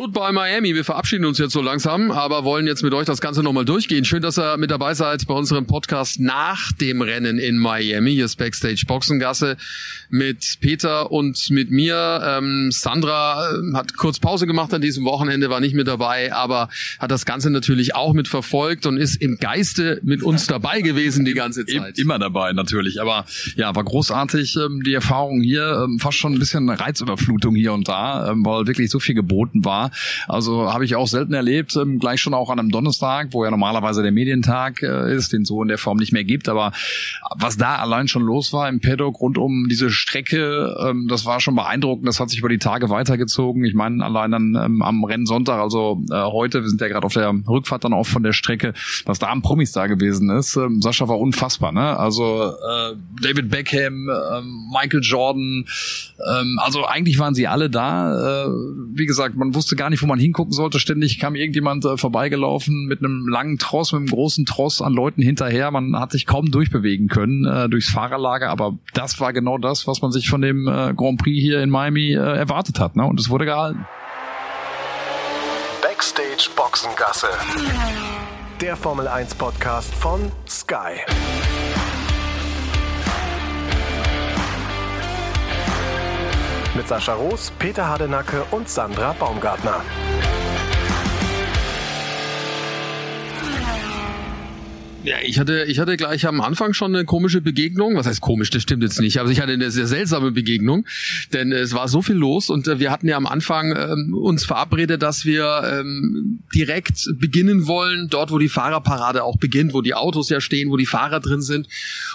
Goodbye Miami. Wir verabschieden uns jetzt so langsam, aber wollen jetzt mit euch das Ganze nochmal durchgehen. Schön, dass ihr mit dabei seid bei unserem Podcast nach dem Rennen in Miami. Hier ist Backstage Boxengasse mit Peter und mit mir. Ähm, Sandra äh, hat kurz Pause gemacht an diesem Wochenende, war nicht mit dabei, aber hat das Ganze natürlich auch mit verfolgt und ist im Geiste mit uns dabei gewesen die ganze Zeit. Immer dabei natürlich, aber ja, war großartig ähm, die Erfahrung hier, ähm, fast schon ein bisschen Reizüberflutung hier und da, ähm, weil wirklich so viel geboten war Also habe ich auch selten erlebt, ähm, gleich schon auch an einem Donnerstag, wo ja normalerweise der Medientag äh, ist, den so in der Form nicht mehr gibt. Aber was da allein schon los war im Paddock rund um diese Strecke, ähm, das war schon beeindruckend. Das hat sich über die Tage weitergezogen. Ich meine, allein dann ähm, am Rennsonntag, also äh, heute, wir sind ja gerade auf der Rückfahrt dann auch von der Strecke, was da am Promis da gewesen ist. Ähm, Sascha war unfassbar, ne? Also äh, David Beckham, äh, Michael Jordan, ähm, also eigentlich waren sie alle da. Äh, wie gesagt, man wusste wusste gar nicht, wo man hingucken sollte. Ständig kam irgendjemand äh, vorbeigelaufen mit einem langen Tross, mit einem großen Tross an Leuten hinterher. Man hat sich kaum durchbewegen können äh, durchs Fahrerlager, aber das war genau das, was man sich von dem äh, Grand Prix hier in Miami äh, erwartet hat. Ne? Und es wurde gehalten. Backstage Boxengasse. Der Formel 1 Podcast von Sky. Mit Sascha Roos, Peter Hardenacke und Sandra Baumgartner. Ja, ich hatte, ich hatte gleich am Anfang schon eine komische Begegnung. Was heißt komisch? Das stimmt jetzt nicht. Aber ich hatte eine sehr seltsame Begegnung, denn es war so viel los und äh, wir hatten ja am Anfang ähm, uns verabredet, dass wir ähm, direkt beginnen wollen, dort, wo die Fahrerparade auch beginnt, wo die Autos ja stehen, wo die Fahrer drin sind.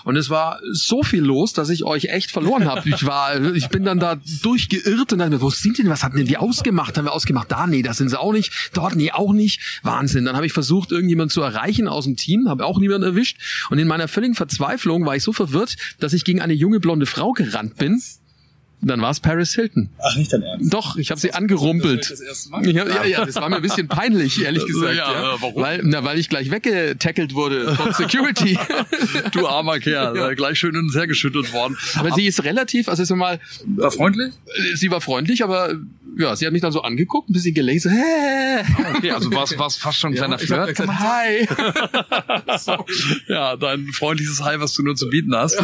Und es war so viel los, dass ich euch echt verloren habe. Ich war, ich bin dann da durchgeirrt und dachte mir, wo sind denn? Was hatten denn die ausgemacht? Haben wir ausgemacht? Da, nee, das sind sie auch nicht. Dort, nee, auch nicht. Wahnsinn. Dann habe ich versucht, irgendjemand zu erreichen aus dem Team, habe auch auch niemand erwischt. Und in meiner völligen Verzweiflung war ich so verwirrt, dass ich gegen eine junge blonde Frau gerannt bin. Dann war es Paris Hilton. Ach, nicht dein Ernst? Doch, ich habe sie angerumpelt. Das das ja, ja, ja, das war mir ein bisschen peinlich, ehrlich gesagt. Ja, ja. Warum? Weil, na, weil ich gleich weggetackelt wurde von Security. du armer Kerl, ja. gleich schön und her geschüttelt worden. Aber, aber sie ist relativ, also ist mal. War freundlich? Sie war freundlich, aber ja, sie hat mich dann so angeguckt, ein bisschen gelesen. Hä? Okay, also war es fast schon ein kleiner Flirt. Gesagt, hi. ja, dein freundliches Hi, was du nur zu bieten hast.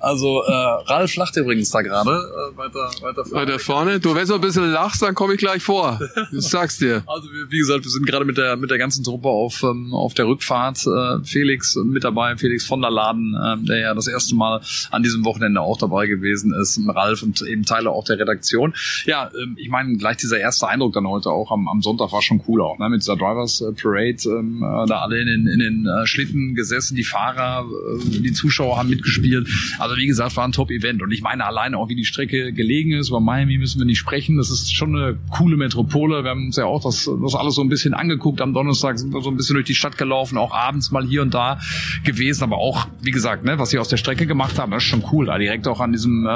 Also äh, Ralf lacht übrigens da gerade äh, weiter, weiter vorne. Weiter vorne. Du, wenn du ein bisschen lachst, dann komme ich gleich vor. Ich sag's dir. Also wie gesagt, wir sind gerade mit der mit der ganzen Truppe auf ähm, auf der Rückfahrt. Äh, Felix mit dabei, Felix von der Laden, äh, der ja das erste Mal an diesem Wochenende auch dabei gewesen ist. Ralf und eben Teile auch der Redaktion. Ja, ähm, ich meine gleich dieser erste Eindruck dann heute auch am, am Sonntag war schon cool auch, ne? Mit dieser Drivers äh, Parade, ähm, äh, da alle in den, in den äh, Schlitten gesessen, die Fahrer, äh, die Zuschauer haben mitgespielt. Also wie gesagt, war ein Top-Event. Und ich meine alleine auch, wie die Strecke gelegen ist. Über Miami müssen wir nicht sprechen. Das ist schon eine coole Metropole. Wir haben uns ja auch das, das alles so ein bisschen angeguckt. Am Donnerstag sind wir so ein bisschen durch die Stadt gelaufen, auch abends mal hier und da gewesen. Aber auch, wie gesagt, ne, was sie aus der Strecke gemacht haben, das ist schon cool. Da direkt auch an diesem äh,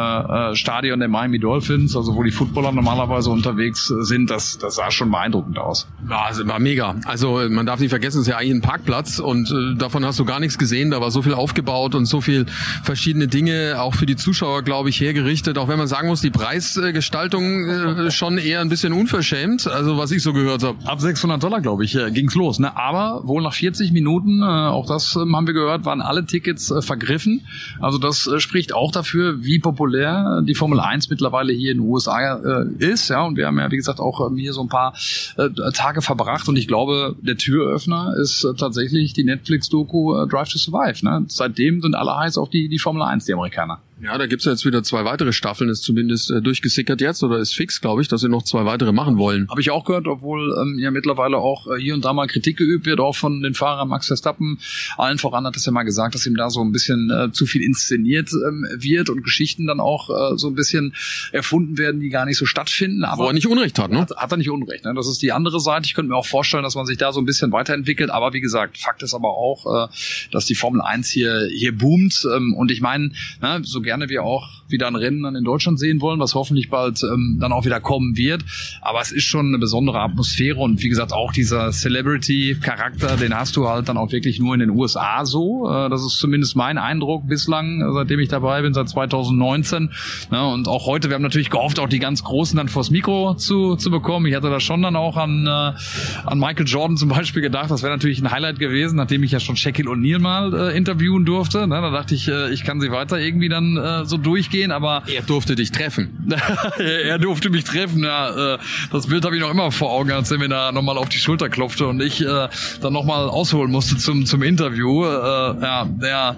äh Stadion der Miami Dolphins, also wo die Footballer normalerweise unterwegs sind, das, das sah schon beeindruckend aus. Ja, also war mega. Also man darf nicht vergessen, es ist ja eigentlich ein Parkplatz und äh, davon hast du gar nichts gesehen. Da war so viel aufgebaut und so viel verschiedene Dinge auch für die Zuschauer, glaube ich, hergerichtet. Auch wenn man sagen muss, die Preisgestaltung äh, schon eher ein bisschen unverschämt. Also was ich so gehört habe. Ab 600 Dollar, glaube ich, äh, ging's los. Ne? Aber wohl nach 40 Minuten, äh, auch das äh, haben wir gehört, waren alle Tickets äh, vergriffen. Also das spricht auch dafür, wie populär die Formel 1 mittlerweile hier in den USA ist. Ja, und wir haben ja, wie gesagt, auch ähm, hier so ein paar Tage verbracht und ich glaube, der Türöffner ist tatsächlich die Netflix-Doku Drive to Survive. Ne? Seitdem sind alle heiß auf die, die Formel 1, die Amerikaner. Ja, da gibt's ja jetzt wieder zwei weitere Staffeln, ist zumindest äh, durchgesickert jetzt oder ist fix, glaube ich, dass sie noch zwei weitere machen wollen. Habe ich auch gehört, obwohl ähm, ja mittlerweile auch äh, hier und da mal Kritik geübt wird, auch von den Fahrern Max Verstappen. Allen voran hat es ja mal gesagt, dass ihm da so ein bisschen äh, zu viel inszeniert ähm, wird und Geschichten dann auch äh, so ein bisschen erfunden werden, die gar nicht so stattfinden. Aber Wo er nicht Unrecht hat, ne? Hat, hat er nicht Unrecht. Ne? Das ist die andere Seite. Ich könnte mir auch vorstellen, dass man sich da so ein bisschen weiterentwickelt. Aber wie gesagt, Fakt ist aber auch, äh, dass die Formel 1 hier hier boomt. Ähm, und ich meine, ne, so gerne wir auch wieder ein Rennen dann in Deutschland sehen wollen, was hoffentlich bald ähm, dann auch wieder kommen wird. Aber es ist schon eine besondere Atmosphäre und wie gesagt auch dieser Celebrity-Charakter, den hast du halt dann auch wirklich nur in den USA so. Äh, das ist zumindest mein Eindruck bislang, seitdem ich dabei bin, seit 2019. Ja, ne, und auch heute, wir haben natürlich gehofft, auch die ganz Großen dann vors Mikro zu, zu bekommen. Ich hatte da schon dann auch an, äh, an Michael Jordan zum Beispiel gedacht, das wäre natürlich ein Highlight gewesen, nachdem ich ja schon Shaquille O'Neal mal äh, interviewen durfte. Ne? Da dachte ich, äh, ich kann sie weiter irgendwie dann äh, so durchgehen, aber er durfte dich treffen. er durfte mich treffen, ja. Äh, das Bild habe ich noch immer vor Augen, als er mir da nochmal auf die Schulter klopfte und ich äh, dann nochmal ausholen musste zum, zum Interview. Äh, ja, der,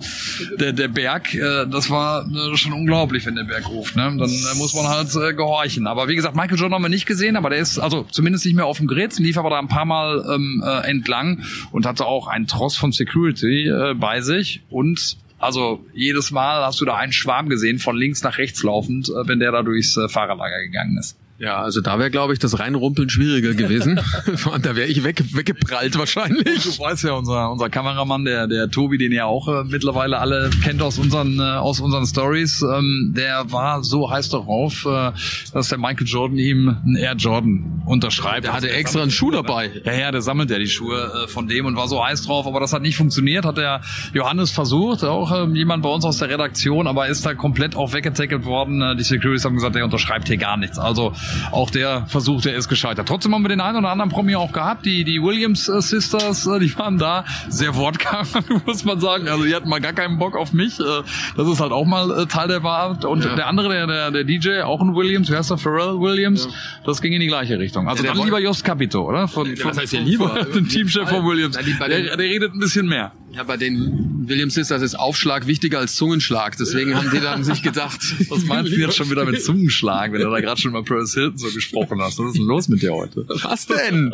der, der Berg, äh, das war äh, schon unglaublich, wenn der Berg ruft. Ne? Dann äh, muss man halt äh, gehorchen. Aber wie gesagt, Michael Jordan haben wir nicht gesehen, aber der ist also zumindest nicht mehr auf dem Grid, lief aber da ein paar Mal ähm, äh, entlang und hatte auch einen Tross von Security äh, bei sich und also jedes Mal hast du da einen Schwarm gesehen, von links nach rechts laufend, äh, wenn der da durchs äh, Fahrerlager gegangen ist. Ja, also da wäre, glaube ich, das Reinrumpeln schwieriger gewesen. da wäre ich weg, weggeprallt wahrscheinlich. Du weißt ja, unser, unser Kameramann, der, der Tobi, den ihr auch äh, mittlerweile alle kennt aus unseren, äh, aus unseren Stories, ähm, der war so heiß darauf, äh, dass der Michael Jordan ihm einen Air Jordan unterschreibt. Der hatte also extra einen Schuh dabei. Ja, ja, der sammelt ja die Schuhe äh, von dem und war so heiß drauf, aber das hat nicht funktioniert, hat der Johannes versucht, auch äh, jemand bei uns aus der Redaktion, aber ist da komplett auch weggetackelt worden. Äh, die Securities haben gesagt, der unterschreibt hier gar nichts. Also auch der Versuch, der ist gescheitert. Trotzdem haben wir den einen oder anderen Promi auch gehabt. Die, die Williams äh, Sisters, äh, die waren da sehr wortkarg, muss man sagen. Also die hatten mal gar keinen Bock auf mich. Äh, das ist halt auch mal Teil der Wahrheit. Und ja. der andere, der, der, der DJ, auch ein Williams, wer heißt der? Pharrell Williams, ja. das ging in die gleiche Richtung. Also ja, dann lieber Jost Capito, oder? Von, von, was heißt hier lieber? Den Teamchef von Williams. Der, der redet ein bisschen mehr. Ja, bei den Williams ist das ist Aufschlag wichtiger als Zungenschlag. Deswegen haben die dann sich gedacht. Was meinst du jetzt schon wieder mit Zungenschlag, wenn du da gerade schon mal Paris Hilton so gesprochen hast? Was ist denn los mit dir heute? Was denn?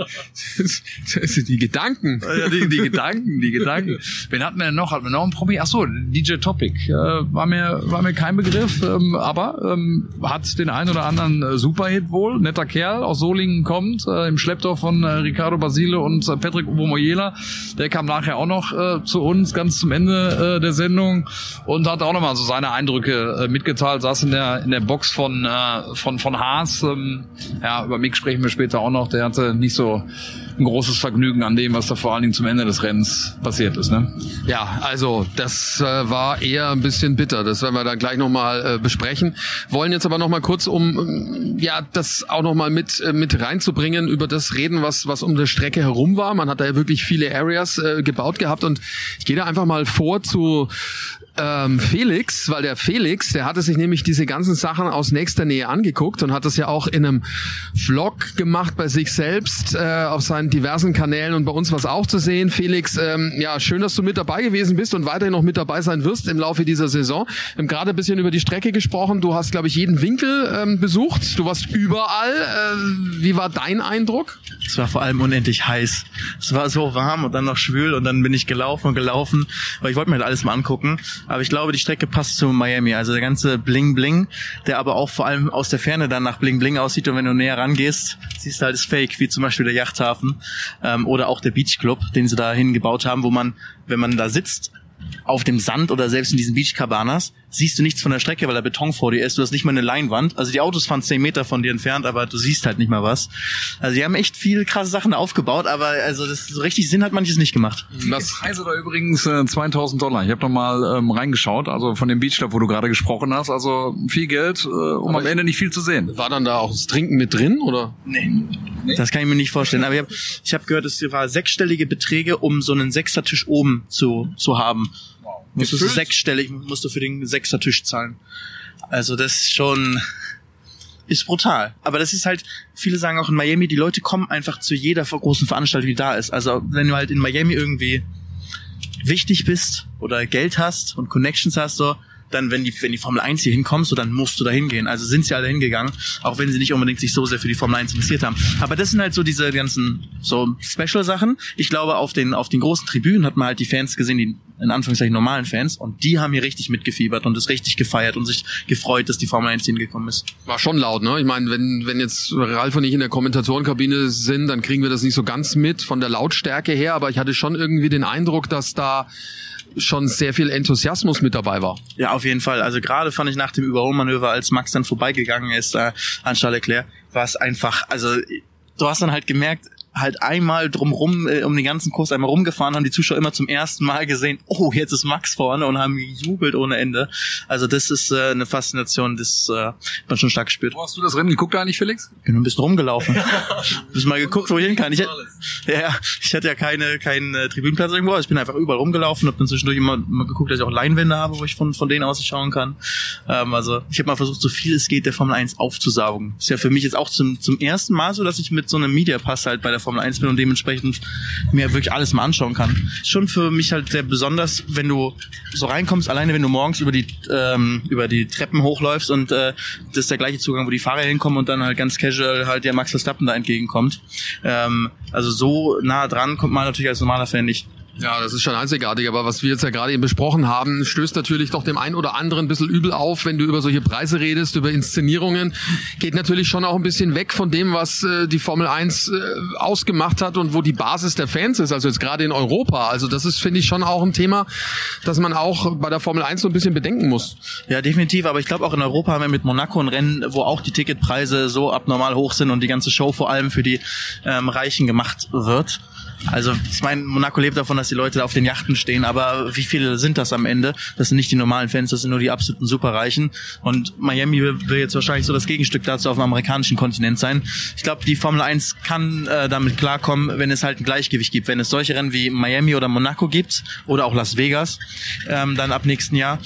die Gedanken. Ja, die, die Gedanken, die Gedanken. Wen hatten wir denn noch? Hatten wir noch einen Promi? Ach so, DJ Topic. Äh, war mir, war mir kein Begriff, ähm, aber ähm, hat den einen oder anderen äh, Superhit wohl. Netter Kerl, aus Solingen kommt, äh, im Schlepptor von äh, Ricardo Basile und äh, Patrick Obomoyela. Der kam nachher auch noch zu uns ganz zum Ende äh, der Sendung und hat auch nochmal so seine Eindrücke äh, mitgeteilt, saß in der in der Box von äh, von von Haas. Ähm, ja, über Mick sprechen wir später auch noch. Der hatte nicht so ein großes Vergnügen an dem, was da vor allen Dingen zum Ende des Rennens passiert ist. Ne? Ja, also das äh, war eher ein bisschen bitter. Das werden wir dann gleich nochmal äh, besprechen. Wollen jetzt aber nochmal kurz, um ähm, ja das auch nochmal mit äh, mit reinzubringen, über das reden, was was um der Strecke herum war. Man hat da ja wirklich viele Areas äh, gebaut gehabt und ich gehe da einfach mal vor zu ähm, Felix, weil der Felix, der hatte sich nämlich diese ganzen Sachen aus nächster Nähe angeguckt und hat das ja auch in einem Vlog gemacht bei sich selbst äh, auf seinen diversen Kanälen und bei uns was auch zu sehen. Felix, ähm, ja, schön, dass du mit dabei gewesen bist und weiterhin noch mit dabei sein wirst im Laufe dieser Saison. Wir haben gerade ein bisschen über die Strecke gesprochen. Du hast, glaube ich, jeden Winkel ähm, besucht. Du warst überall. Äh, wie war dein Eindruck? Es war vor allem unendlich heiß. Es war so warm und dann noch schwül und dann bin ich gelaufen und gelaufen, weil ich wollte mir halt alles mal angucken. Aber ich glaube, die Strecke passt zu Miami. Also der ganze Bling Bling, der aber auch vor allem aus der Ferne dann nach Bling Bling aussieht. Und wenn du näher rangehst, siehst du halt das Fake, wie zum Beispiel der Yachthafen ähm, oder auch der Beach Club, den sie da hingebaut haben, wo man, wenn man da sitzt, auf dem Sand oder selbst in diesen Beach Cabanas siehst du nichts von der Strecke, weil der Beton vor dir ist. Du hast nicht mal eine Leinwand. Also die Autos fahren zehn Meter von dir entfernt, aber du siehst halt nicht mal was. Also die haben echt viel krasse Sachen aufgebaut, aber also das so richtig Sinn hat manches nicht gemacht. Das Preise da übrigens äh, 2000 Dollar. Ich habe noch mal ähm, reingeschaut, also von dem Beach Club, wo du gerade gesprochen hast. Also viel Geld, äh, um aber am Ende nicht viel zu sehen. War dann da auch das Trinken mit drin oder? Nee. nee. Das kann ich mir nicht vorstellen. Aber ich habe ich hab gehört, es war sechsstellige Beträge, um so einen Sechsertisch oben zu zu haben. Wow. Musst du sechsstellig musst du für den Sechsertisch zahlen. Also das schon ist brutal. Aber das ist halt, viele sagen auch in Miami, die Leute kommen einfach zu jeder großen Veranstaltung, die da ist. Also wenn du halt in Miami irgendwie wichtig bist oder Geld hast und Connections hast, so, dann, wenn die, wenn die Formel 1 hier hinkommt, so dann musst du da hingehen. Also sind sie alle hingegangen, auch wenn sie nicht unbedingt sich so sehr für die Formel 1 interessiert haben. Aber das sind halt so diese ganzen so Special-Sachen. Ich glaube, auf den, auf den großen Tribünen hat man halt die Fans gesehen, die in Anführungszeichen normalen Fans, und die haben hier richtig mitgefiebert und es richtig gefeiert und sich gefreut, dass die Formel 1 hingekommen ist. War schon laut, ne? Ich meine, wenn, wenn jetzt Ralf und ich in der Kommentatorenkabine sind, dann kriegen wir das nicht so ganz mit von der Lautstärke her, aber ich hatte schon irgendwie den Eindruck, dass da schon sehr viel Enthusiasmus mit dabei war. Ja, auf jeden Fall. Also gerade fand ich nach dem Überholmanöver, als Max dann vorbeigegangen ist äh, an Charles Leclerc, war es einfach, also du hast dann halt gemerkt, halt einmal drumrum äh, um den ganzen Kurs einmal rumgefahren, haben die Zuschauer immer zum ersten Mal gesehen, oh, jetzt ist Max vorne und haben gejubelt ohne Ende. Also das ist äh, eine Faszination, das äh, man schon stark gespürt. Wo hast du das Rennen geguckt eigentlich, Felix? Ich bin ein bisschen rumgelaufen. bisschen mal geguckt, wo ich hin kann. Ich, hätt- ja, ich hatte ja keine, keinen äh, Tribünenplatz irgendwo, also ich bin einfach überall rumgelaufen, habe dann zwischendurch immer, immer geguckt, dass ich auch Leinwände habe, wo ich von, von denen aus schauen kann. Ähm, also ich habe mal versucht, so viel es geht der Formel 1 aufzusaugen. Ist ja für mich jetzt auch zum, zum ersten Mal so, dass ich mit so einem Mediapass halt bei der Formel 1 bin und dementsprechend mir wirklich alles mal anschauen kann. Schon für mich halt sehr besonders, wenn du so reinkommst, alleine wenn du morgens über die ähm, über die Treppen hochläufst und äh, das ist der gleiche Zugang, wo die Fahrer hinkommen und dann halt ganz casual halt der Max Verstappen da entgegenkommt. Ähm, also so nah dran kommt man natürlich als normaler Fan nicht. Ja, das ist schon einzigartig, aber was wir jetzt ja gerade eben besprochen haben, stößt natürlich doch dem einen oder anderen ein bisschen übel auf, wenn du über solche Preise redest, über Inszenierungen. Geht natürlich schon auch ein bisschen weg von dem, was äh, die Formel 1 äh, ausgemacht hat und wo die Basis der Fans ist, also jetzt gerade in Europa. Also das ist, finde ich, schon auch ein Thema, das man auch bei der Formel 1 so ein bisschen bedenken muss. Ja, definitiv, aber ich glaube auch in Europa haben wir mit Monaco ein Rennen, wo auch die Ticketpreise so abnormal hoch sind und die ganze Show vor allem für die ähm, Reichen gemacht wird. Also ich meine, Monaco lebt davon, dass die Leute auf den Yachten stehen, aber wie viele sind das am Ende? Das sind nicht die normalen Fans, das sind nur die absoluten Superreichen. Und Miami will, jetzt wahrscheinlich so das Gegenstück dazu auf dem amerikanischen Kontinent sein. Ich glaube, die Formel 1 kann äh, damit klarkommen, wenn es halt ein Gleichgewicht gibt. Wenn es solche Rennen wie Miami oder Monaco gibt oder auch Las Vegas, ähm, dann ab nächsten Jahr,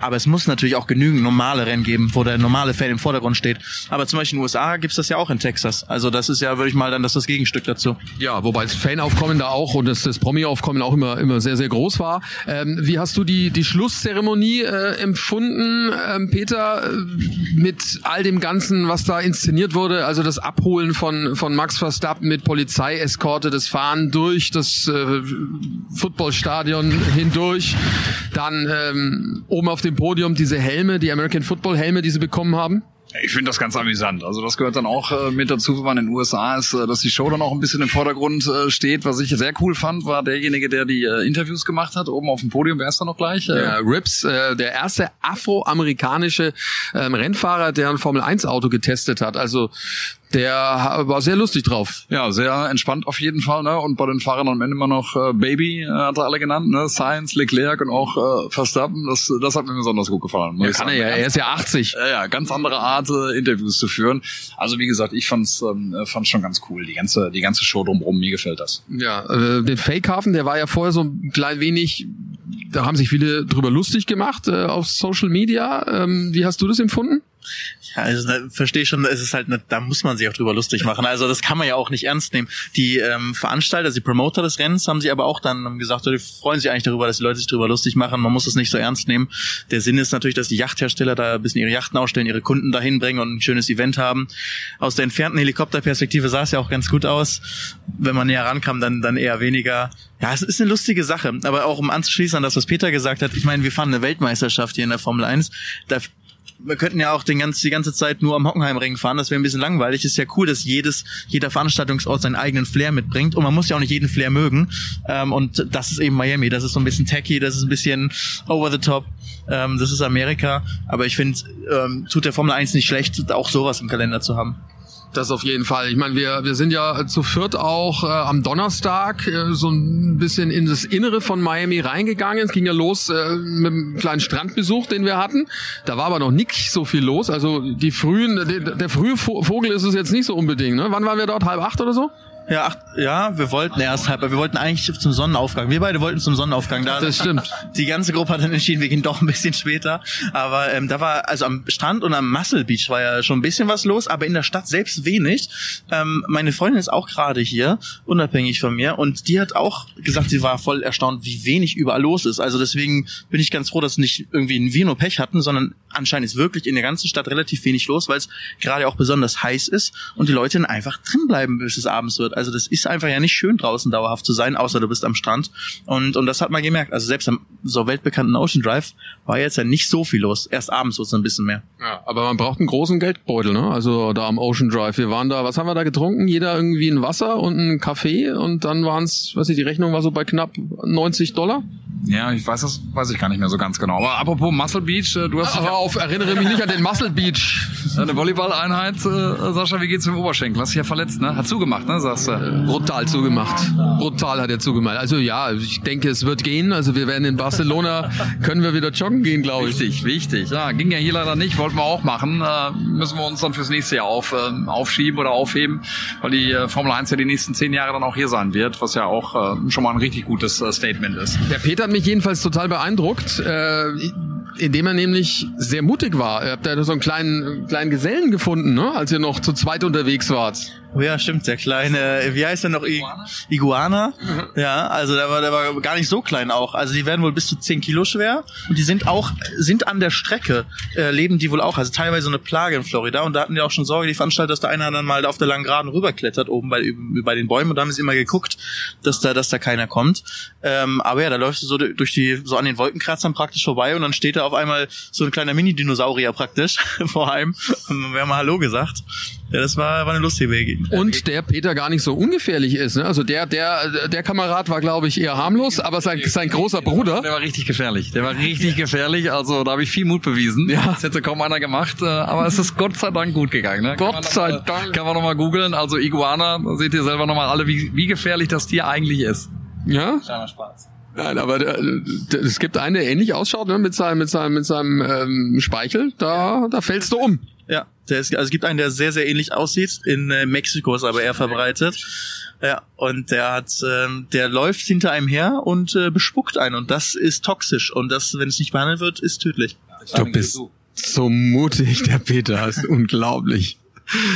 aber es muss natürlich auch genügend normale Rennen geben, wo der normale Fan im Vordergrund steht. Aber zum Beispiel in den USA gibt's das ja auch in Texas. Also das ist ja, würde ich mal dann, das das Gegenstück dazu. Ja, wobei das Fanaufkommen da auch und das, das Promi-Aufkommen auch immer, immer sehr, sehr groß war. Ähm, wie hast du die, die Schlusszeremonie äh, empfunden, ähm, Peter, äh, mit all dem Ganzen, was da inszeniert wurde? Also das Abholen von, von Max Verstappen mit Polizeieskorte, das Fahren durch das äh, Footballstadion hindurch, dann ähm, oben auf dem Podium diese Helme, die American Football Helme, die sie bekommen haben. Ich finde das ganz amüsant. Also das gehört dann auch äh, mit dazu, wenn man in den USA ist, äh, dass die Show dann auch ein bisschen im Vordergrund äh, steht. Was ich sehr cool fand, war derjenige, der die äh, Interviews gemacht hat, oben auf dem Podium. Wer ist da noch gleich? Äh, Ja, Rips, äh, der erste afroamerikanische ähm, Rennfahrer, der ein Formel-1-Auto getestet hat. Also der war sehr lustig drauf. Ja, sehr entspannt auf jeden Fall. Ne? Und bei den Fahrern am Ende immer noch äh, Baby, äh, hat er alle genannt. Ne? Science, Leclerc und auch äh, Verstappen. Das, das hat mir besonders gut gefallen. Ja, kann er ja, er ist ja 80. Ja, ja, ganz andere Art, äh, Interviews zu führen. Also wie gesagt, ich fand's, ähm, äh, fand's schon ganz cool. Die ganze, die ganze Show drumherum, mir gefällt das. Ja, äh, den Fakehafen, der war ja vorher so ein klein wenig, da haben sich viele drüber lustig gemacht äh, auf Social Media. Ähm, wie hast du das empfunden? Ja, also verstehe schon, es ist halt, ne, da muss man sich auch drüber lustig machen. Also das kann man ja auch nicht ernst nehmen. Die ähm, Veranstalter, die Promoter des Rennens haben sich aber auch dann gesagt, die freuen sich eigentlich darüber, dass die Leute sich drüber lustig machen. Man muss es nicht so ernst nehmen. Der Sinn ist natürlich, dass die Yachthersteller da ein bisschen ihre Yachten ausstellen, ihre Kunden dahin bringen und ein schönes Event haben. Aus der entfernten Helikopterperspektive sah es ja auch ganz gut aus. Wenn man näher rankam, dann, dann eher weniger. Ja, es ist eine lustige Sache. Aber auch um anzuschließen an das, was Peter gesagt hat, ich meine, wir fahren eine Weltmeisterschaft hier in der Formel 1. Da wir könnten ja auch den ganz, die ganze Zeit nur am Hockenheimring fahren, das wäre ein bisschen langweilig. Ist ja cool, dass jedes, jeder Veranstaltungsort seinen eigenen Flair mitbringt und man muss ja auch nicht jeden Flair mögen. Ähm, und das ist eben Miami, das ist so ein bisschen tacky, das ist ein bisschen over the top. Ähm, das ist Amerika, aber ich finde, ähm, tut der Formel 1 nicht schlecht, auch sowas im Kalender zu haben. Das auf jeden Fall. Ich meine, wir, wir sind ja zu viert auch äh, am Donnerstag äh, so ein bisschen in das Innere von Miami reingegangen. Es ging ja los äh, mit einem kleinen Strandbesuch, den wir hatten. Da war aber noch nicht so viel los. Also die frühen, der, der frühe Vo- Vogel ist es jetzt nicht so unbedingt. Ne? Wann waren wir dort? Halb acht oder so? Ja, ach, ja, wir wollten erst halb, aber wir wollten eigentlich zum Sonnenaufgang. Wir beide wollten zum Sonnenaufgang. Da, Das stimmt. Die ganze Gruppe hat dann entschieden, wir gehen doch ein bisschen später. Aber ähm, da war, also am Strand und am Muscle Beach war ja schon ein bisschen was los, aber in der Stadt selbst wenig. Ähm, meine Freundin ist auch gerade hier, unabhängig von mir, und die hat auch gesagt, sie war voll erstaunt, wie wenig überall los ist. Also deswegen bin ich ganz froh, dass nicht irgendwie ein Vino Pech hatten, sondern anscheinend ist wirklich in der ganzen Stadt relativ wenig los, weil es gerade auch besonders heiß ist und die Leute dann einfach drin bleiben, bis es abends wird. Also das ist einfach ja nicht schön draußen dauerhaft zu sein, außer du bist am Strand. Und, und das hat man gemerkt. Also selbst am so weltbekannten Ocean Drive war jetzt ja nicht so viel los. Erst abends wird es ein bisschen mehr. Ja, aber man braucht einen großen Geldbeutel, ne? Also da am Ocean Drive. Wir waren da, was haben wir da getrunken? Jeder irgendwie ein Wasser und ein Kaffee und dann waren es, weiß ich, die Rechnung war so bei knapp 90 Dollar. Ja, ich weiß das, weiß ich gar nicht mehr so ganz genau. Aber apropos Muscle Beach, äh, du hast Aber auf, erinnere mich nicht an den Muscle Beach. eine Volleyball-Einheit, äh, Sascha, wie geht's mit dem Oberschenkel? Hast dich ja verletzt, ne? Hat zugemacht, ne? Sagst du. Brutal zugemacht. Brutal hat er zugemacht. Also ja, ich denke, es wird gehen. Also wir werden in Barcelona, können wir wieder joggen gehen, glaube ich. Wichtig, wichtig. Ja, ging ja hier leider nicht, wollten wir auch machen. Äh, müssen wir uns dann fürs nächste Jahr auf, äh, aufschieben oder aufheben, weil die äh, Formel 1 ja die nächsten zehn Jahre dann auch hier sein wird, was ja auch äh, schon mal ein richtig gutes äh, Statement ist. Der Peter hat mich jedenfalls total beeindruckt, äh, indem er nämlich sehr mutig war. Ihr habt ja so einen kleinen, kleinen Gesellen gefunden, ne? als ihr noch zu zweit unterwegs wart. Oh ja, stimmt, der kleine, wie heißt der noch? I Iguana? Ja, also der war, der war gar nicht so klein auch. Also die werden wohl bis zu 10 Kilo schwer und die sind auch, sind an der Strecke, äh, leben die wohl auch. Also teilweise so eine Plage in Florida und da hatten die auch schon Sorge, die Veranstalter, dass da einer dann mal auf der langen Geraden rüberklettert, oben bei, bei den Bäumen und da haben sie immer geguckt, dass da, dass da keiner kommt. Ähm, aber ja, da läufst du so durch die, so an den Wolkenkratzern praktisch vorbei und dann steht da auf einmal so ein kleiner Mini-Dinosaurier praktisch vor einem und wir haben mal Hallo gesagt. Ja, das war, war eine lustige Begegnung. Und der Peter gar nicht so ungefährlich ist. Ne? Also der, der, der Kamerad war, glaube ich, eher harmlos, aber sein, sein großer Bruder. Der war richtig gefährlich. Der war richtig gefährlich. Also da habe ich viel Mut bewiesen. Ja. Das hätte kaum einer gemacht. äh, Aber es ist Gott sei Dank gut gegangen. Ne? Gott sei mal- Dank. Kann man nochmal googeln. Also Iguana, da seht ihr selber nochmal alle, wie, wie gefährlich das Tier eigentlich ist. Ja? Kleiner Spaß. Nein, aber der, es gibt einen, der ähnlich ausschaut, ne? mit seinem, mit seinem, mit seinem ähm, Speichel. Da, da fällst du um. Der ist, also es gibt einen, der sehr, sehr ähnlich aussieht. In äh, Mexiko ist aber eher verbreitet. Ja, und der hat, ähm, der läuft hinter einem her und äh, bespuckt einen. Und das ist toxisch. Und das, wenn es nicht behandelt wird, ist tödlich. Du bist so mutig, der Peter. Das ist unglaublich.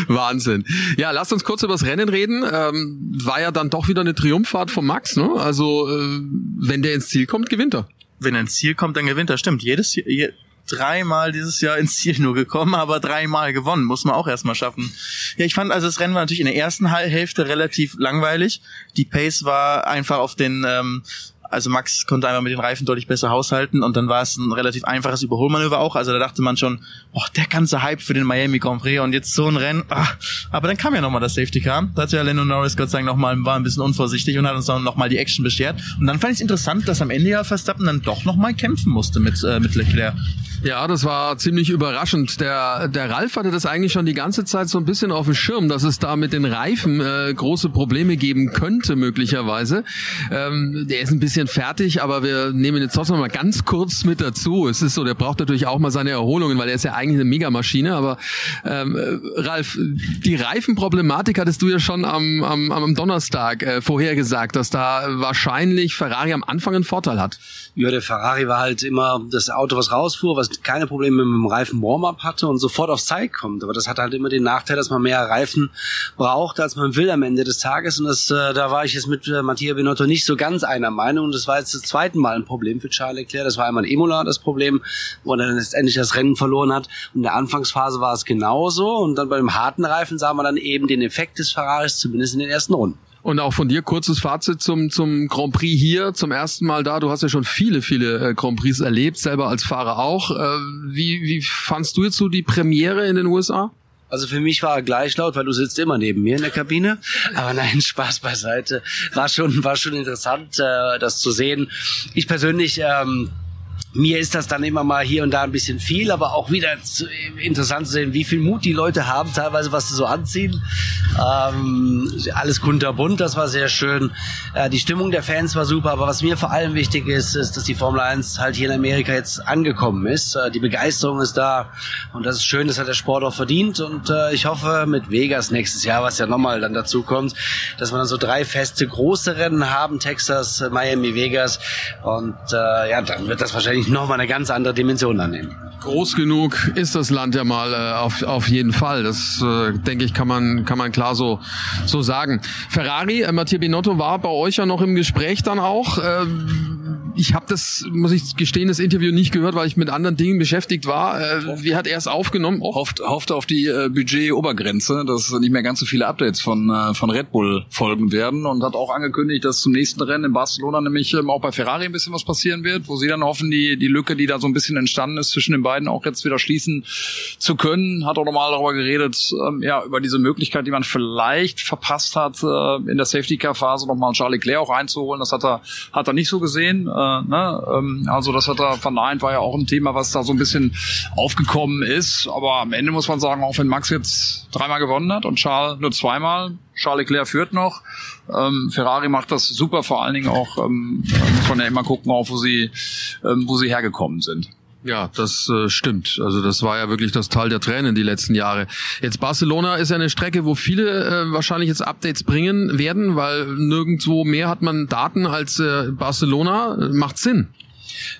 Wahnsinn. Ja, lasst uns kurz über das Rennen reden. Ähm, war ja dann doch wieder eine Triumphfahrt von Max. Ne? Also äh, wenn der ins Ziel kommt, gewinnt er. Wenn er ins Ziel kommt, dann gewinnt er. Stimmt, jedes je, dreimal dieses Jahr ins Ziel nur gekommen, aber dreimal gewonnen. Muss man auch erstmal schaffen. Ja, ich fand also das Rennen war natürlich in der ersten Hälfte relativ langweilig. Die Pace war einfach auf den ähm, also Max konnte einfach mit den Reifen deutlich besser haushalten und dann war es ein relativ einfaches Überholmanöver auch. Also da dachte man schon, oh, der ganze Hype für den Miami Grand Prix und jetzt so ein Rennen. Ah. Aber dann kam ja nochmal das Safety Car. Da hat ja Lando Norris Gott sei Dank nochmal, war ein bisschen unvorsichtig und hat uns dann nochmal die Action beschert. Und dann fand ich es interessant, dass am Ende ja Verstappen dann doch nochmal kämpfen musste mit, äh, mit Leclerc. Ja, das war ziemlich überraschend. Der, der Ralf hatte das eigentlich schon die ganze Zeit so ein bisschen auf dem Schirm, dass es da mit den Reifen äh, große Probleme geben könnte, möglicherweise. Ähm, der ist ein bisschen fertig, aber wir nehmen jetzt trotzdem mal ganz kurz mit dazu. Es ist so, der braucht natürlich auch mal seine Erholungen, weil er ist ja eigentlich eine Megamaschine. Aber ähm, äh, Ralf, die Reifenproblematik hattest du ja schon am, am, am Donnerstag äh, vorhergesagt, dass da wahrscheinlich Ferrari am Anfang einen Vorteil hat. Ja, der Ferrari war halt immer das Auto, was rausfuhr, was keine Probleme mit dem Reifen Warm-up hatte und sofort auf Zeit kommt. Aber das hat halt immer den Nachteil, dass man mehr Reifen braucht, als man will am Ende des Tages. Und das, äh, da war ich jetzt mit äh, Mattia Binotto nicht so ganz einer Meinung. Und das war jetzt das zweite Mal ein Problem für Charles Leclerc. Das war einmal in Imola das Problem, wo er dann letztendlich das Rennen verloren hat. Und in der Anfangsphase war es genauso. Und dann bei dem harten Reifen sah man dann eben den Effekt des Ferraris, zumindest in den ersten Runden. Und auch von dir kurzes Fazit zum, zum Grand Prix hier, zum ersten Mal da. Du hast ja schon viele, viele äh, Grand Prix erlebt, selber als Fahrer auch. Äh, wie, wie fandst du jetzt so die Premiere in den USA? Also für mich war er gleich laut, weil du sitzt immer neben mir in der Kabine. Aber nein, Spaß beiseite. War schon, war schon interessant, äh, das zu sehen. Ich persönlich, ähm, mir ist das dann immer mal hier und da ein bisschen viel, aber auch wieder zu, interessant zu sehen, wie viel Mut die Leute haben, teilweise was sie so anziehen. Ähm, alles kunterbunt, das war sehr schön. Äh, die Stimmung der Fans war super, aber was mir vor allem wichtig ist, ist, dass die Formel 1 halt hier in Amerika jetzt angekommen ist. Äh, die Begeisterung ist da und das ist schön, das hat der Sport auch verdient und äh, ich hoffe mit Vegas nächstes Jahr, was ja nochmal dann dazu kommt, dass wir dann so drei feste große Rennen haben, Texas, Miami, Vegas und äh, ja, dann wird das wahrscheinlich nochmal eine ganz andere Dimension annehmen. Groß genug ist das Land ja mal äh, auf, auf jeden Fall. Das äh, denke ich kann man kann man klar so so sagen. Ferrari, äh, Mattia Binotto war bei euch ja noch im Gespräch dann auch. Ähm, ich habe das, muss ich gestehen, das Interview nicht gehört, weil ich mit anderen Dingen beschäftigt war. Äh, wie hat er es aufgenommen? Oh, Hofft, hofft auf die äh, Budget-Obergrenze, dass nicht mehr ganz so viele Updates von, äh, von Red Bull folgen werden und hat auch angekündigt, dass zum nächsten Rennen in Barcelona nämlich ähm, auch bei Ferrari ein bisschen was passieren wird, wo sie dann hoffen, die, die Lücke, die da so ein bisschen entstanden ist zwischen den beiden, auch jetzt wieder schließen zu können. Hat auch nochmal darüber geredet, ähm, ja, über diese Möglichkeit, die man vielleicht verpasst hat, äh, in der Safety-Car-Phase nochmal Charles Leclerc auch einzuholen. Das hat er, hat er nicht so gesehen. Äh, ne? ähm, also das hat er verneint, war ja auch ein Thema, was da so ein bisschen aufgekommen ist. Aber am Ende muss man sagen, auch wenn Max jetzt dreimal gewonnen hat und Charles nur zweimal, Charles Leclerc führt noch. Ähm, Ferrari macht das super, vor allen Dingen auch, ähm, muss man ja immer gucken, auch wo sie, ähm, wo sie hergekommen sind. Ja, das äh, stimmt. Also das war ja wirklich das Tal der Tränen die letzten Jahre. Jetzt Barcelona ist ja eine Strecke, wo viele äh, wahrscheinlich jetzt Updates bringen werden, weil nirgendwo mehr hat man Daten als äh, Barcelona. Macht Sinn.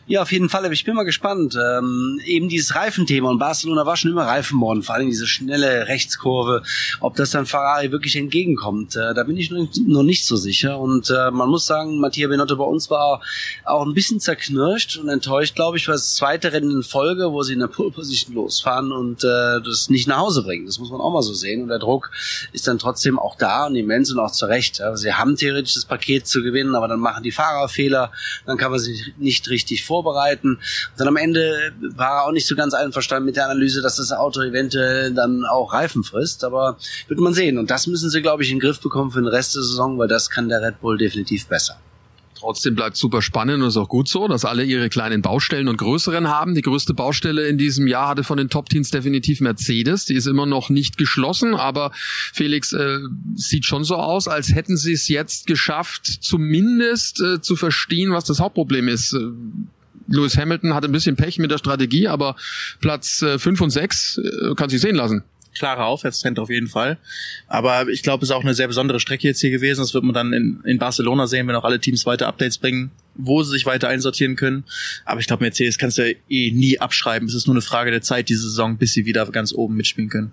Ja, auf jeden Fall. Aber ich bin mal gespannt. Ähm, eben dieses Reifenthema und Barcelona war schon immer Reifenmorden, vor allem diese schnelle Rechtskurve. Ob das dann Ferrari wirklich entgegenkommt, äh, da bin ich noch nicht so sicher. Und äh, man muss sagen, Mattia Benotto bei uns war auch ein bisschen zerknirscht und enttäuscht, glaube ich, war das zweite Rennen in Folge, wo sie in der Pole Position losfahren und äh, das nicht nach Hause bringen. Das muss man auch mal so sehen. Und der Druck ist dann trotzdem auch da und immens und auch zu Recht. Ja. Sie haben theoretisch das Paket zu gewinnen, aber dann machen die Fahrer Fehler, dann kann man sich nicht richtig vorbereiten. Und dann am Ende war er auch nicht so ganz einverstanden mit der Analyse, dass das Auto eventuell dann auch Reifen frisst. Aber wird man sehen. Und das müssen sie, glaube ich, in den Griff bekommen für den Rest der Saison, weil das kann der Red Bull definitiv besser. Trotzdem bleibt super spannend und ist auch gut so, dass alle ihre kleinen Baustellen und größeren haben. Die größte Baustelle in diesem Jahr hatte von den Top-Teams definitiv Mercedes. Die ist immer noch nicht geschlossen, aber Felix äh, sieht schon so aus, als hätten sie es jetzt geschafft, zumindest äh, zu verstehen, was das Hauptproblem ist. Äh, Lewis Hamilton hat ein bisschen Pech mit der Strategie, aber Platz äh, 5 und 6 äh, kann sich sehen lassen klarer Aufwärtstrend auf jeden Fall. Aber ich glaube, es ist auch eine sehr besondere Strecke jetzt hier gewesen. Das wird man dann in, in Barcelona sehen, wenn auch alle Teams weiter Updates bringen, wo sie sich weiter einsortieren können. Aber ich glaube, Mercedes kannst du ja eh nie abschreiben. Es ist nur eine Frage der Zeit, diese Saison, bis sie wieder ganz oben mitspielen können.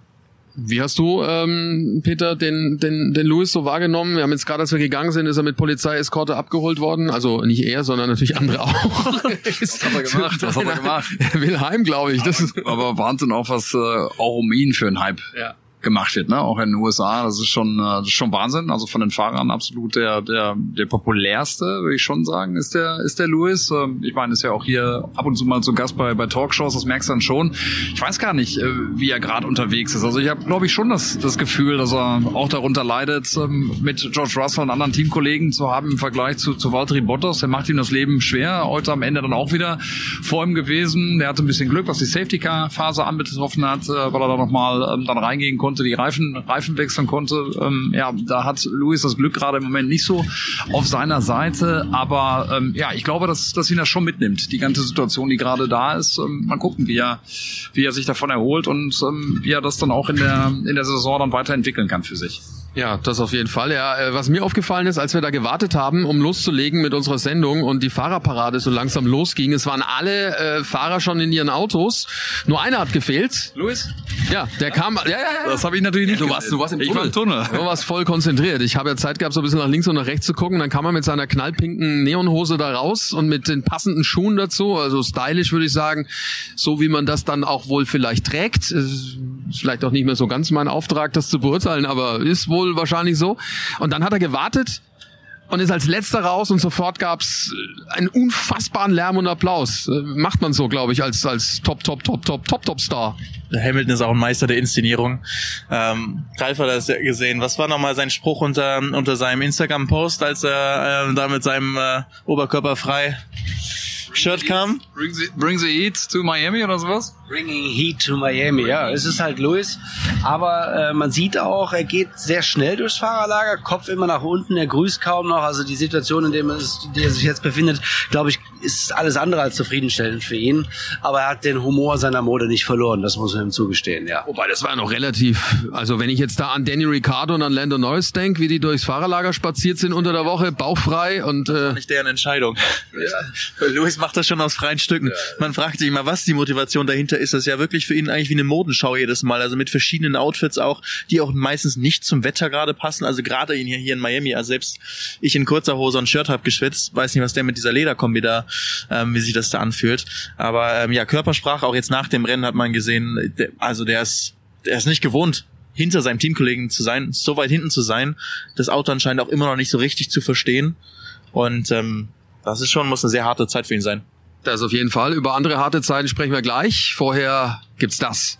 Wie hast du, ähm, Peter, den, den, den Louis so wahrgenommen? Wir haben jetzt gerade, als wir gegangen sind, ist er mit Polizeieskorte abgeholt worden. Also nicht er, sondern natürlich andere auch. was hat er gemacht? Was hat er gemacht? Er will heim, glaube ich. Das aber, ist aber Wahnsinn auch, was äh, auch um ihn für einen Hype ja gemacht wird, ne? Auch in den USA. Das ist schon, äh, das ist schon Wahnsinn. Also von den Fahrern absolut der, der, der populärste, würde ich schon sagen, ist der, ist der Lewis. Ähm, ich meine, ist ja auch hier ab und zu mal zu Gast bei, bei Talkshows, das merkst du dann schon. Ich weiß gar nicht, äh, wie er gerade unterwegs ist. Also ich habe, glaube ich, schon das, das Gefühl, dass er auch darunter leidet, ähm, mit George Russell und anderen Teamkollegen zu haben im Vergleich zu, zu Valtteri Bottas. Der macht ihm das Leben schwer. Heute am Ende dann auch wieder vor ihm gewesen. Der hatte ein bisschen Glück, was die Safety-Car-Phase anbetroffen hat, äh, weil er da nochmal ähm, dann reingehen konnte konnte, die Reifen, Reifen wechseln konnte. Ähm, ja, da hat Luis das Glück gerade im Moment nicht so auf seiner Seite. Aber ähm, ja, ich glaube, dass, dass ihn das schon mitnimmt, die ganze Situation, die gerade da ist. Ähm, mal gucken, wie er, wie er sich davon erholt und ähm, wie er das dann auch in der, in der Saison dann weiterentwickeln kann für sich. Ja, das auf jeden Fall. Ja, äh, was mir aufgefallen ist, als wir da gewartet haben, um loszulegen mit unserer Sendung und die Fahrerparade so langsam losging, es waren alle äh, Fahrer schon in ihren Autos. Nur einer hat gefehlt. Luis? Ja, der kam. Ja, ja, ja. Das habe ich natürlich nicht. Du warst, du warst im Tunnel. Ich war im Tunnel. Du warst voll konzentriert. Ich habe ja Zeit gehabt, so ein bisschen nach links und nach rechts zu gucken. Dann kam er mit seiner knallpinken Neonhose da raus und mit den passenden Schuhen dazu. Also stylisch würde ich sagen, so wie man das dann auch wohl vielleicht trägt. Ist vielleicht auch nicht mehr so ganz mein Auftrag, das zu beurteilen, aber ist wohl wahrscheinlich so. Und dann hat er gewartet und ist als letzter raus und sofort gab's einen unfassbaren Lärm und Applaus. Äh, macht man so, glaube ich, als als Top, Top, Top, Top, Top, Top Star. Hamilton ist auch ein Meister der Inszenierung. Ähm, Ralf hat das gesehen. Was war nochmal sein Spruch unter unter seinem Instagram-Post, als er äh, da mit seinem äh, Oberkörper frei Shirt kam? Bring the, bring the Heat to Miami oder sowas? Bringing Heat to Miami, ja. Es ist halt Lewis. Aber äh, man sieht auch, er geht sehr schnell durchs Fahrerlager, Kopf immer nach unten, er grüßt kaum noch. Also die Situation, in der, es, der er sich jetzt befindet, glaube ich, ist alles andere als zufriedenstellend für ihn. Aber er hat den Humor seiner Mode nicht verloren, das muss man ihm zugestehen, ja. Wobei, das war noch relativ, also wenn ich jetzt da an Danny Ricciardo und an Lando Norris denke, wie die durchs Fahrerlager spaziert sind unter der Woche, bauchfrei und... Äh, nicht deren Entscheidung. Ja. Lewis macht das schon aus freien Stücken. Ja. Man fragt sich mal, was die Motivation dahinter ist. Das ist ja wirklich für ihn eigentlich wie eine Modenschau jedes Mal. Also mit verschiedenen Outfits auch, die auch meistens nicht zum Wetter gerade passen. Also gerade hier, hier in Miami, also selbst ich in kurzer Hose und Shirt hab geschwitzt, weiß nicht, was der mit dieser Lederkombi da, ähm, wie sich das da anfühlt. Aber ähm, ja, Körpersprache, auch jetzt nach dem Rennen hat man gesehen, der, also der ist, der ist nicht gewohnt, hinter seinem Teamkollegen zu sein, so weit hinten zu sein, das Auto anscheinend auch immer noch nicht so richtig zu verstehen. Und ähm, das ist schon, muss eine sehr harte Zeit für ihn sein. Das auf jeden Fall. Über andere harte Zeiten sprechen wir gleich. Vorher gibt's das.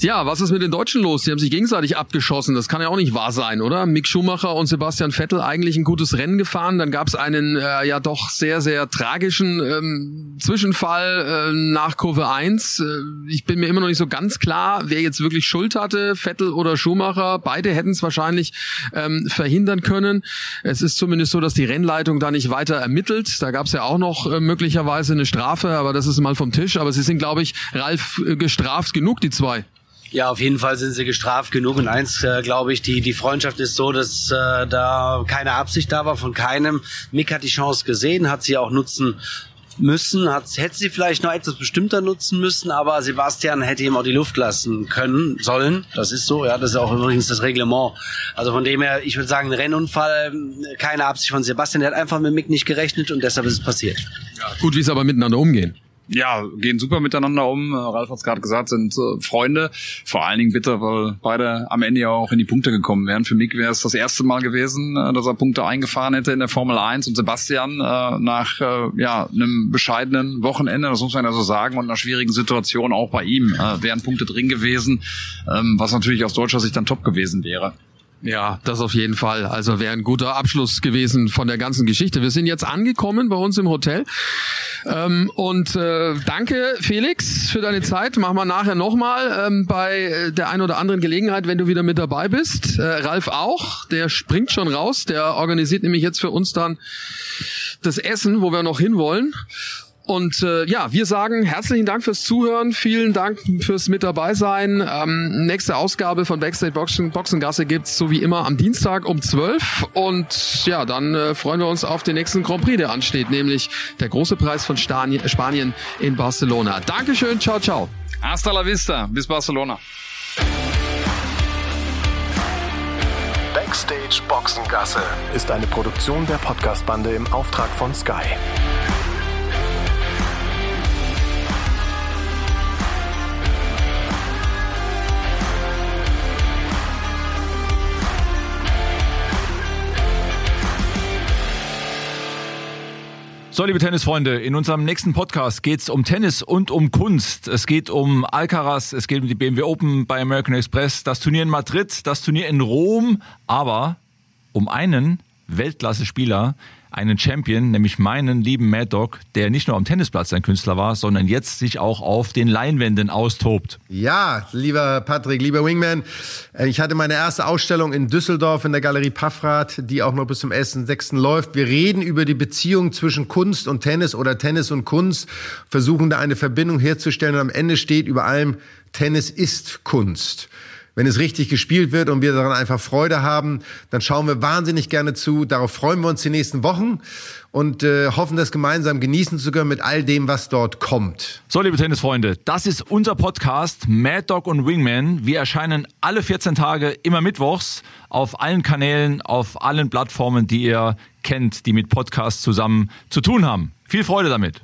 Ja, was ist mit den Deutschen los? Die haben sich gegenseitig abgeschossen. Das kann ja auch nicht wahr sein, oder? Mick Schumacher und Sebastian Vettel eigentlich ein gutes Rennen gefahren. Dann gab es einen äh, ja doch sehr, sehr tragischen ähm, Zwischenfall äh, nach Kurve 1. Äh, ich bin mir immer noch nicht so ganz klar, wer jetzt wirklich Schuld hatte, Vettel oder Schumacher. Beide hätten es wahrscheinlich ähm, verhindern können. Es ist zumindest so, dass die Rennleitung da nicht weiter ermittelt. Da gab es ja auch noch äh, möglicherweise eine Strafe, aber das ist mal vom Tisch. Aber sie sind, glaube ich, Ralf äh, gestraft genug, die zwei. Ja, auf jeden Fall sind sie gestraft genug. Und eins, äh, glaube ich, die, die Freundschaft ist so, dass äh, da keine Absicht da war von keinem. Mick hat die Chance gesehen, hat sie auch nutzen müssen, hat, hätte sie vielleicht noch etwas bestimmter nutzen müssen, aber Sebastian hätte ihm auch die Luft lassen können, sollen. Das ist so, ja, das ist auch übrigens das Reglement. Also von dem her, ich würde sagen, ein Rennunfall, keine Absicht von Sebastian, der hat einfach mit Mick nicht gerechnet und deshalb ist es passiert. Ja, gut, wie sie aber miteinander umgehen ja, gehen super miteinander um. Äh, Ralf hat es gerade gesagt, sind äh, Freunde. Vor allen Dingen bitter, weil beide am Ende ja auch in die Punkte gekommen wären. Für Mick wäre es das erste Mal gewesen, äh, dass er Punkte eingefahren hätte in der Formel 1 und Sebastian äh, nach äh, ja, einem bescheidenen Wochenende, das muss man ja so sagen, und einer schwierigen Situation auch bei ihm äh, wären Punkte drin gewesen, ähm, was natürlich aus deutscher Sicht dann top gewesen wäre. Ja, das auf jeden Fall. Also wäre ein guter Abschluss gewesen von der ganzen Geschichte. Wir sind jetzt angekommen bei uns im Hotel. Ähm, und äh, danke, Felix, für deine Zeit. Machen wir nachher nochmal ähm, bei der einen oder anderen Gelegenheit, wenn du wieder mit dabei bist. Äh, Ralf auch, der springt schon raus. Der organisiert nämlich jetzt für uns dann das Essen, wo wir noch hinwollen. Und äh, ja, wir sagen herzlichen Dank fürs Zuhören, vielen Dank fürs mit dabei sein. Ähm, nächste Ausgabe von Backstage Boxen, Boxengasse gibt's so wie immer am Dienstag um 12 und ja, dann äh, freuen wir uns auf den nächsten Grand Prix, der ansteht, nämlich der große Preis von Spanien, Spanien in Barcelona. Dankeschön, ciao, ciao. Hasta la vista, bis Barcelona. Backstage Boxengasse ist eine Produktion der Podcastbande im Auftrag von Sky. So, liebe Tennisfreunde, in unserem nächsten Podcast geht es um Tennis und um Kunst. Es geht um Alcaraz, es geht um die BMW Open bei American Express, das Turnier in Madrid, das Turnier in Rom, aber um einen Weltklasse-Spieler, einen Champion, nämlich meinen lieben Mad Dog, der nicht nur am Tennisplatz ein Künstler war, sondern jetzt sich auch auf den Leinwänden austobt. Ja, lieber Patrick, lieber Wingman, äh, ich hatte meine erste Ausstellung in Düsseldorf in der Galerie Paffrath, die auch noch bis zum 1.6. läuft. Wir reden über die Beziehung zwischen Kunst und Tennis oder Tennis und Kunst, versuchen da eine Verbindung herzustellen und am Ende steht über allem, Tennis ist Kunst wenn es richtig gespielt wird und wir daran einfach Freude haben, dann schauen wir wahnsinnig gerne zu. Darauf freuen wir uns die nächsten Wochen und äh, hoffen, das gemeinsam genießen zu können mit all dem, was dort kommt. So, liebe Tennisfreunde, das ist unser Podcast Mad Dog und Wingman. Wir erscheinen alle 14 Tage immer mittwochs auf allen Kanälen, auf allen Plattformen, die ihr kennt, die mit Podcasts zusammen zu tun haben. Viel Freude damit.